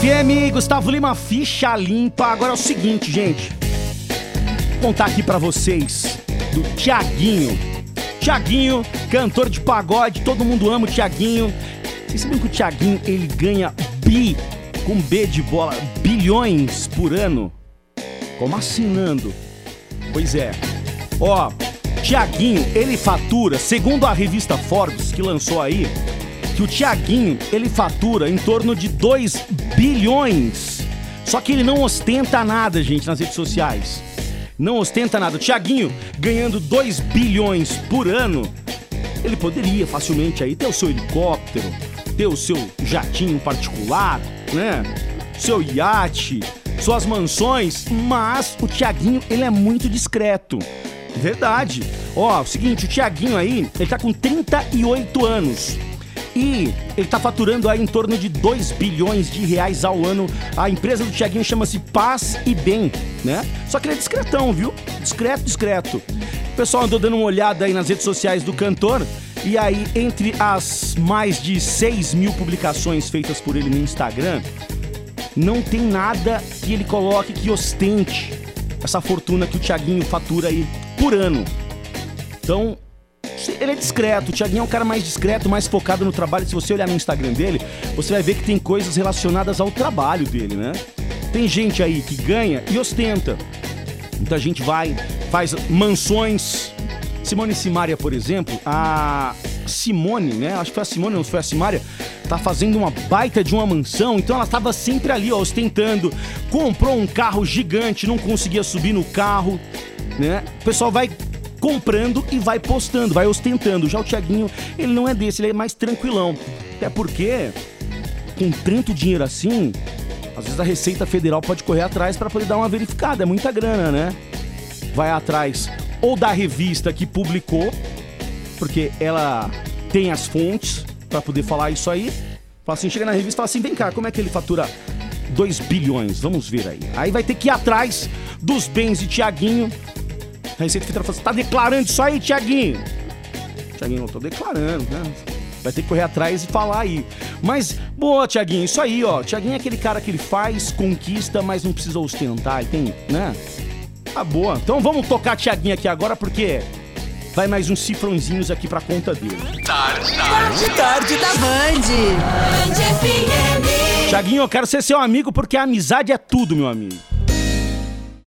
FM, Gustavo Lima, ficha limpa. Agora é o seguinte, gente. Vou contar aqui pra vocês do Tiaguinho. Tiaguinho, cantor de pagode, todo mundo ama o Tiaguinho. Vocês sabiam que o Tiaguinho, ele ganha bi, com B de bola, bilhões por ano? Como assinando? Pois é. Ó, Tiaguinho, ele fatura, segundo a revista Forbes, que lançou aí, que o Tiaguinho, ele fatura em torno de 2 bilhões. Só que ele não ostenta nada, gente, nas redes sociais. Não ostenta nada. O Tiaguinho ganhando 2 bilhões por ano, ele poderia facilmente aí ter o seu helicóptero, ter o seu jatinho particular, né? Seu iate, suas mansões, mas o Tiaguinho, ele é muito discreto. Verdade. Ó, o seguinte, o Tiaguinho aí, ele tá com 38 anos. E ele tá faturando aí em torno de 2 bilhões de reais ao ano. A empresa do Tiaguinho chama-se Paz e Bem, né? Só que ele é discretão, viu? Discreto, discreto. O pessoal andou dando uma olhada aí nas redes sociais do cantor. E aí, entre as mais de 6 mil publicações feitas por ele no Instagram, não tem nada que ele coloque que ostente essa fortuna que o Tiaguinho fatura aí por ano. Então, ele é discreto. O Thiaguinho é um cara mais discreto, mais focado no trabalho. Se você olhar no Instagram dele, você vai ver que tem coisas relacionadas ao trabalho dele, né? Tem gente aí que ganha e ostenta. Muita gente vai, faz mansões. Simone Simaria, por exemplo, a Simone, né? Acho que foi a Simone, não foi a Simaria, tá fazendo uma baita de uma mansão, então ela tava sempre ali, ó, ostentando. Comprou um carro gigante, não conseguia subir no carro, né? O pessoal vai comprando e vai postando, vai ostentando. Já o Tiaguinho, ele não é desse, ele é mais tranquilão. Até porque, com tanto dinheiro assim, às vezes a Receita Federal pode correr atrás para poder dar uma verificada. É muita grana, né? Vai atrás ou da revista que publicou, porque ela tem as fontes para poder falar isso aí. Fala assim, chega na revista e fala assim: vem cá, como é que ele fatura 2 bilhões? Vamos ver aí. Aí vai ter que ir atrás dos bens de Tiaguinho Receita Federal falou tá declarando isso aí, Tiaguinho? Tiaguinho, não tô declarando, né? Vai ter que correr atrás e falar aí. Mas, boa, Tiaguinho, isso aí, ó. Tiaguinho é aquele cara que ele faz, conquista, mas não precisa ostentar, tem, né? Tá boa. Então vamos tocar Tiaguinho aqui agora, porque vai mais uns cifrãozinhos aqui pra conta dele. Tarde, tarde, tarde da Band. Band Tiaguinho, eu quero ser seu amigo porque a amizade é tudo, meu amigo.